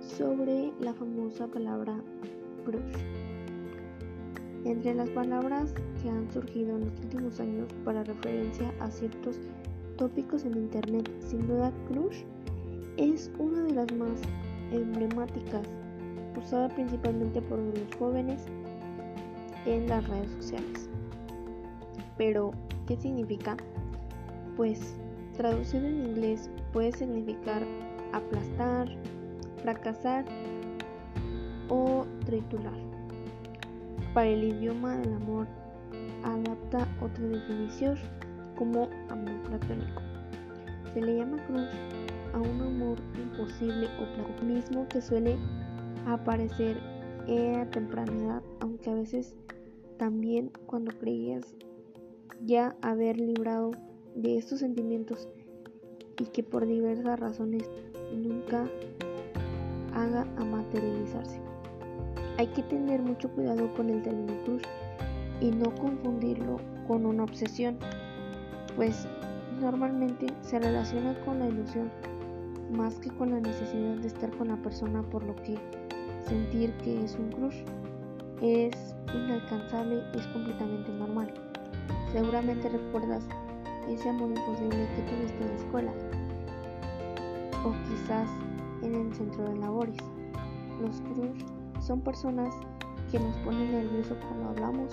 sobre la famosa palabra crush. Entre las palabras que han surgido en los últimos años para referencia a ciertos tópicos en Internet, sin duda crush es una de las más emblemáticas, usada principalmente por los jóvenes en las redes sociales. Pero, ¿qué significa? Pues, traducido en inglés puede significar aplastar, fracasar o triturar. Para el idioma del amor adapta otra definición como amor platónico. Se le llama cruz a un amor imposible o platónico, mismo que suele aparecer a temprana edad, aunque a veces también cuando creías ya haber librado de estos sentimientos y que por diversas razones nunca haga a materializarse. Hay que tener mucho cuidado con el término cruz y no confundirlo con una obsesión, pues normalmente se relaciona con la ilusión más que con la necesidad de estar con la persona por lo que sentir que es un crush es inalcanzable es completamente normal. Seguramente recuerdas ese amor imposible que tuviste en la escuela o quizás en el centro de labores. Los crush son personas que nos ponen nerviosos cuando hablamos,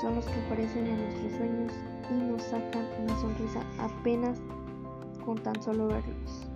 son los que aparecen en nuestros sueños y nos sacan una sonrisa apenas con tan solo verlos.